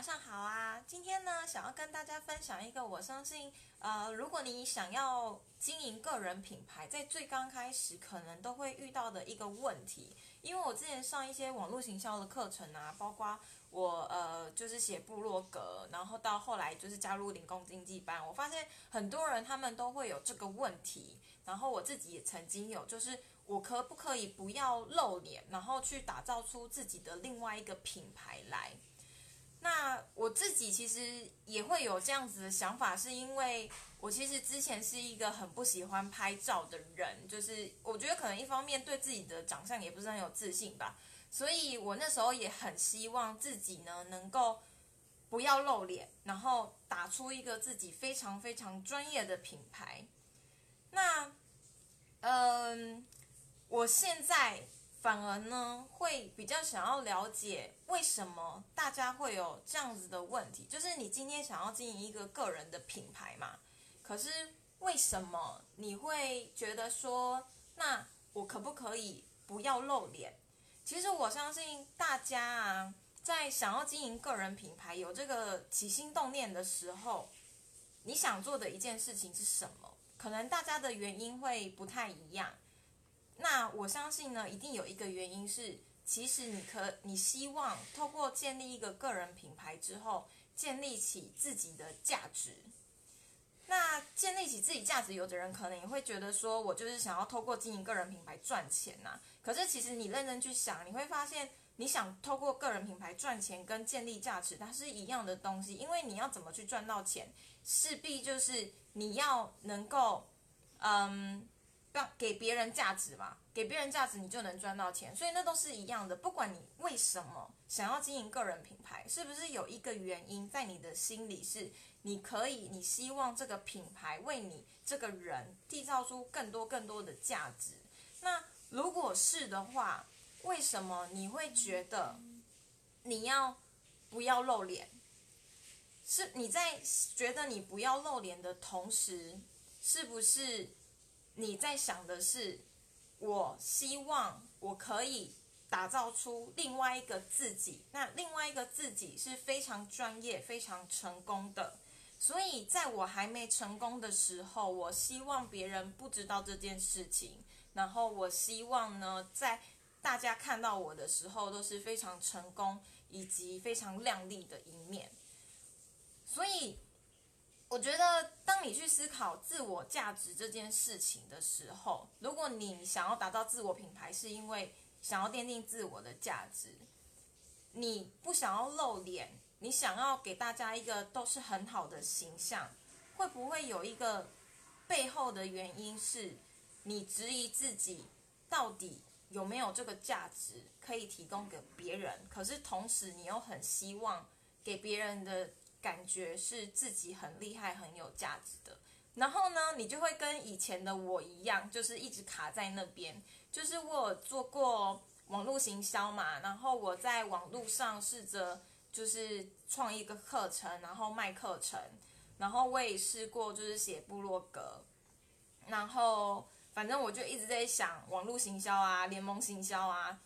晚上好啊！今天呢，想要跟大家分享一个我相信，呃，如果你想要经营个人品牌，在最刚开始可能都会遇到的一个问题。因为我之前上一些网络行销的课程啊，包括我呃就是写部落格，然后到后来就是加入零工经济班，我发现很多人他们都会有这个问题。然后我自己也曾经有，就是我可不可以不要露脸，然后去打造出自己的另外一个品牌来？那我自己其实也会有这样子的想法，是因为我其实之前是一个很不喜欢拍照的人，就是我觉得可能一方面对自己的长相也不是很有自信吧，所以我那时候也很希望自己呢能够不要露脸，然后打出一个自己非常非常专业的品牌。那，嗯，我现在。反而呢，会比较想要了解为什么大家会有这样子的问题。就是你今天想要经营一个个人的品牌嘛，可是为什么你会觉得说，那我可不可以不要露脸？其实我相信大家啊，在想要经营个人品牌有这个起心动念的时候，你想做的一件事情是什么？可能大家的原因会不太一样。那我相信呢，一定有一个原因是，其实你可你希望透过建立一个个人品牌之后，建立起自己的价值。那建立起自己价值，有的人可能也会觉得说，我就是想要透过经营个人品牌赚钱呐。可是其实你认真去想，你会发现，你想透过个人品牌赚钱跟建立价值，它是一样的东西。因为你要怎么去赚到钱，势必就是你要能够，嗯。让给别人价值嘛，给别人价值，你就能赚到钱，所以那都是一样的。不管你为什么想要经营个人品牌，是不是有一个原因在你的心里是，你可以，你希望这个品牌为你这个人缔造出更多更多的价值。那如果是的话，为什么你会觉得你要不要露脸？是你在觉得你不要露脸的同时，是不是？你在想的是，我希望我可以打造出另外一个自己，那另外一个自己是非常专业、非常成功的。所以在我还没成功的时候，我希望别人不知道这件事情。然后我希望呢，在大家看到我的时候，都是非常成功以及非常亮丽的一面。所以。我觉得，当你去思考自我价值这件事情的时候，如果你想要打造自我品牌，是因为想要奠定自我的价值，你不想要露脸，你想要给大家一个都是很好的形象，会不会有一个背后的原因是，你质疑自己到底有没有这个价值可以提供给别人？可是同时，你又很希望给别人的。感觉是自己很厉害、很有价值的，然后呢，你就会跟以前的我一样，就是一直卡在那边。就是我做过网络行销嘛，然后我在网络上试着就是创一个课程，然后卖课程，然后我也试过就是写部落格，然后反正我就一直在想网络行销啊、联盟行销啊。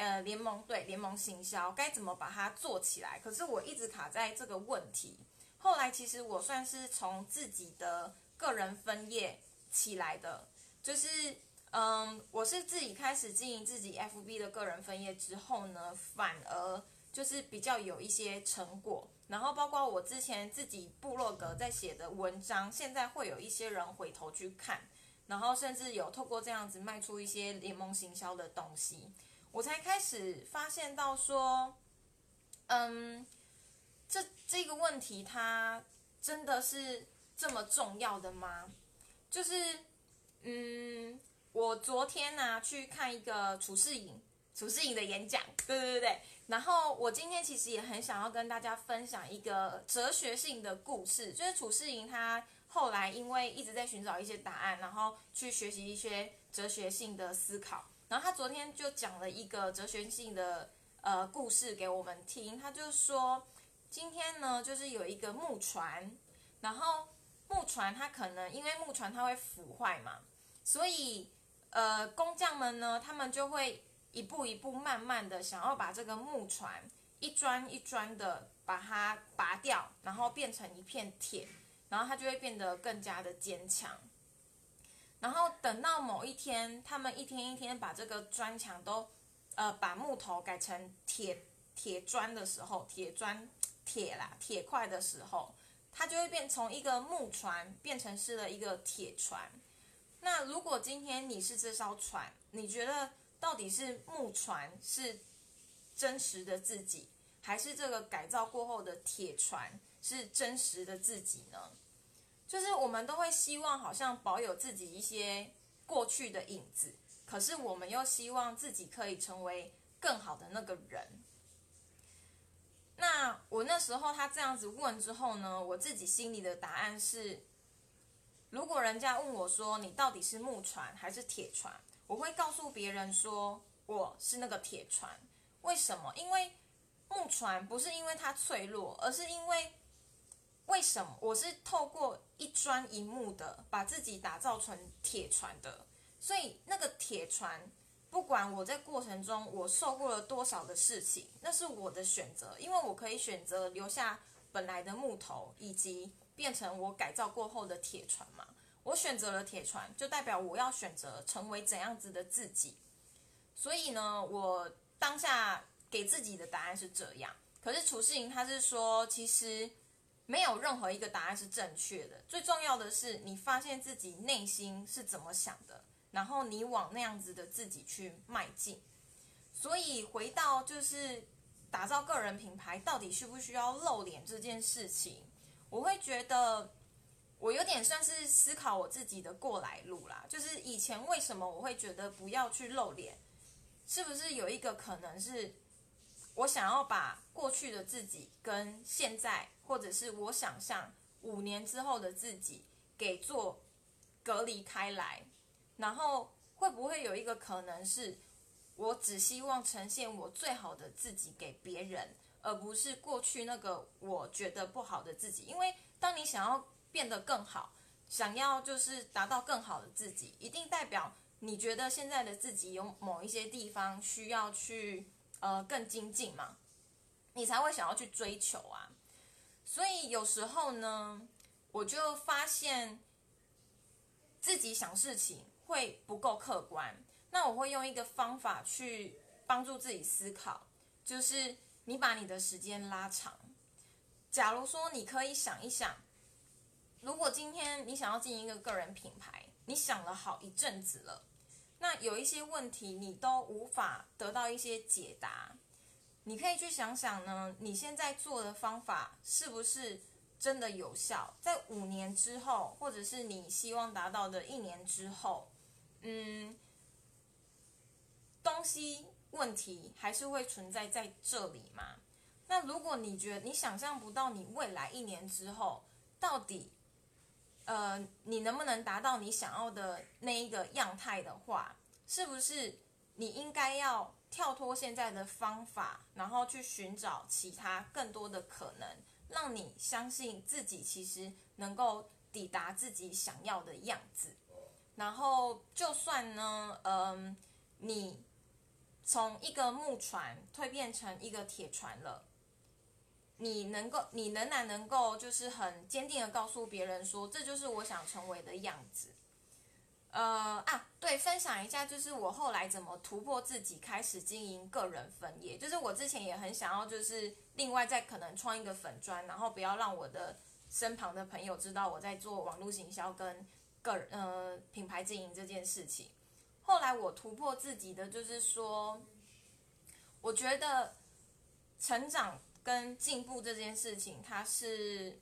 呃，联盟对联盟行销该怎么把它做起来？可是我一直卡在这个问题。后来其实我算是从自己的个人分业起来的，就是嗯，我是自己开始经营自己 FB 的个人分业之后呢，反而就是比较有一些成果。然后包括我之前自己部落格在写的文章，现在会有一些人回头去看，然后甚至有透过这样子卖出一些联盟行销的东西。我才开始发现到说，嗯，这这个问题它真的是这么重要的吗？就是，嗯，我昨天呢去看一个楚世颖，楚世颖的演讲，对对对对。然后我今天其实也很想要跟大家分享一个哲学性的故事，就是楚世颖他后来因为一直在寻找一些答案，然后去学习一些哲学性的思考。然后他昨天就讲了一个哲学性的呃故事给我们听，他就说今天呢就是有一个木船，然后木船它可能因为木船它会腐坏嘛，所以呃工匠们呢他们就会一步一步慢慢的想要把这个木船一砖一砖的把它拔掉，然后变成一片铁，然后它就会变得更加的坚强。然后等到某一天，他们一天一天把这个砖墙都，呃，把木头改成铁铁砖的时候，铁砖铁啦铁块的时候，它就会变从一个木船变成是了一个铁船。那如果今天你是这艘船，你觉得到底是木船是真实的自己，还是这个改造过后的铁船是真实的自己呢？就是我们都会希望好像保有自己一些过去的影子，可是我们又希望自己可以成为更好的那个人。那我那时候他这样子问之后呢，我自己心里的答案是：如果人家问我说你到底是木船还是铁船，我会告诉别人说我是那个铁船。为什么？因为木船不是因为它脆弱，而是因为。为什么我是透过一砖一木的把自己打造成铁船的？所以那个铁船，不管我在过程中我受过了多少的事情，那是我的选择，因为我可以选择留下本来的木头，以及变成我改造过后的铁船嘛。我选择了铁船，就代表我要选择成为怎样子的自己。所以呢，我当下给自己的答案是这样。可是楚世莹他是说，其实。没有任何一个答案是正确的，最重要的是你发现自己内心是怎么想的，然后你往那样子的自己去迈进。所以回到就是打造个人品牌，到底需不需要露脸这件事情，我会觉得我有点算是思考我自己的过来路啦。就是以前为什么我会觉得不要去露脸，是不是有一个可能是？我想要把过去的自己跟现在，或者是我想象五年之后的自己给做隔离开来，然后会不会有一个可能是，我只希望呈现我最好的自己给别人，而不是过去那个我觉得不好的自己？因为当你想要变得更好，想要就是达到更好的自己，一定代表你觉得现在的自己有某一些地方需要去。呃，更精进嘛，你才会想要去追求啊。所以有时候呢，我就发现自己想事情会不够客观。那我会用一个方法去帮助自己思考，就是你把你的时间拉长。假如说你可以想一想，如果今天你想要经营一个个人品牌，你想了好一阵子了。那有一些问题你都无法得到一些解答，你可以去想想呢，你现在做的方法是不是真的有效？在五年之后，或者是你希望达到的一年之后，嗯，东西问题还是会存在在这里吗？那如果你觉得你想象不到你未来一年之后到底。呃，你能不能达到你想要的那一个样态的话，是不是你应该要跳脱现在的方法，然后去寻找其他更多的可能，让你相信自己其实能够抵达自己想要的样子。然后，就算呢，嗯，你从一个木船蜕变成一个铁船了。你能够，你仍然能够，就是很坚定的告诉别人说，这就是我想成为的样子。呃啊，对，分享一下，就是我后来怎么突破自己，开始经营个人粉页。就是我之前也很想要，就是另外再可能创一个粉砖，然后不要让我的身旁的朋友知道我在做网络行销跟个人呃品牌经营这件事情。后来我突破自己的，就是说，我觉得成长。跟进步这件事情，它是，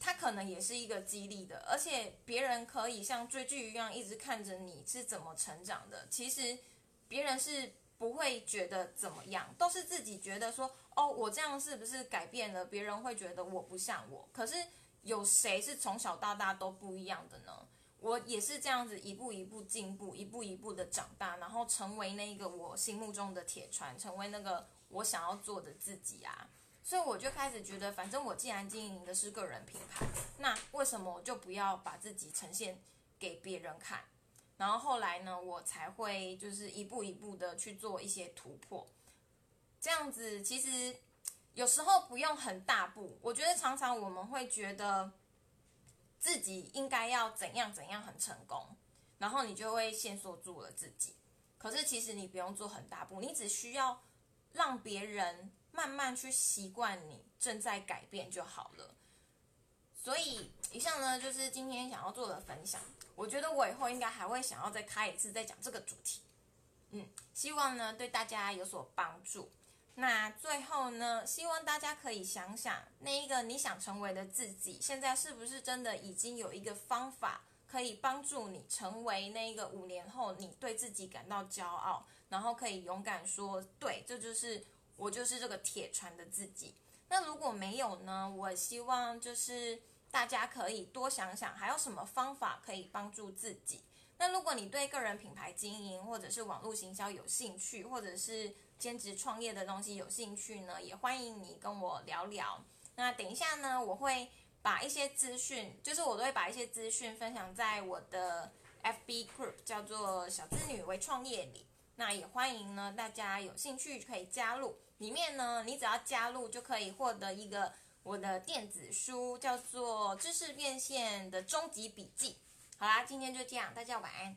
它可能也是一个激励的，而且别人可以像追剧一样一直看着你是怎么成长的。其实别人是不会觉得怎么样，都是自己觉得说，哦，我这样是不是改变了？别人会觉得我不像我。可是有谁是从小到大都不一样的呢？我也是这样子一步一步进步，一步一步的长大，然后成为那个我心目中的铁船，成为那个。我想要做的自己啊，所以我就开始觉得，反正我既然经营的是个人品牌，那为什么我就不要把自己呈现给别人看？然后后来呢，我才会就是一步一步的去做一些突破。这样子其实有时候不用很大步。我觉得常常我们会觉得自己应该要怎样怎样很成功，然后你就会限缩住了自己。可是其实你不用做很大步，你只需要让别人慢慢去习惯你正在改变就好了。所以以上呢就是今天想要做的分享。我觉得我以后应该还会想要再开一次再讲这个主题。嗯，希望呢对大家有所帮助。那最后呢，希望大家可以想想，那一个你想成为的自己，现在是不是真的已经有一个方法？可以帮助你成为那一个五年后你对自己感到骄傲，然后可以勇敢说对，这就是我就是这个铁船的自己。那如果没有呢？我希望就是大家可以多想想，还有什么方法可以帮助自己。那如果你对个人品牌经营或者是网络行销有兴趣，或者是兼职创业的东西有兴趣呢，也欢迎你跟我聊聊。那等一下呢，我会。把一些资讯，就是我都会把一些资讯分享在我的 FB group，叫做“小资女为创业”里。那也欢迎呢，大家有兴趣可以加入。里面呢，你只要加入就可以获得一个我的电子书，叫做《知识变现的终极笔记》。好啦，今天就这样，大家晚安。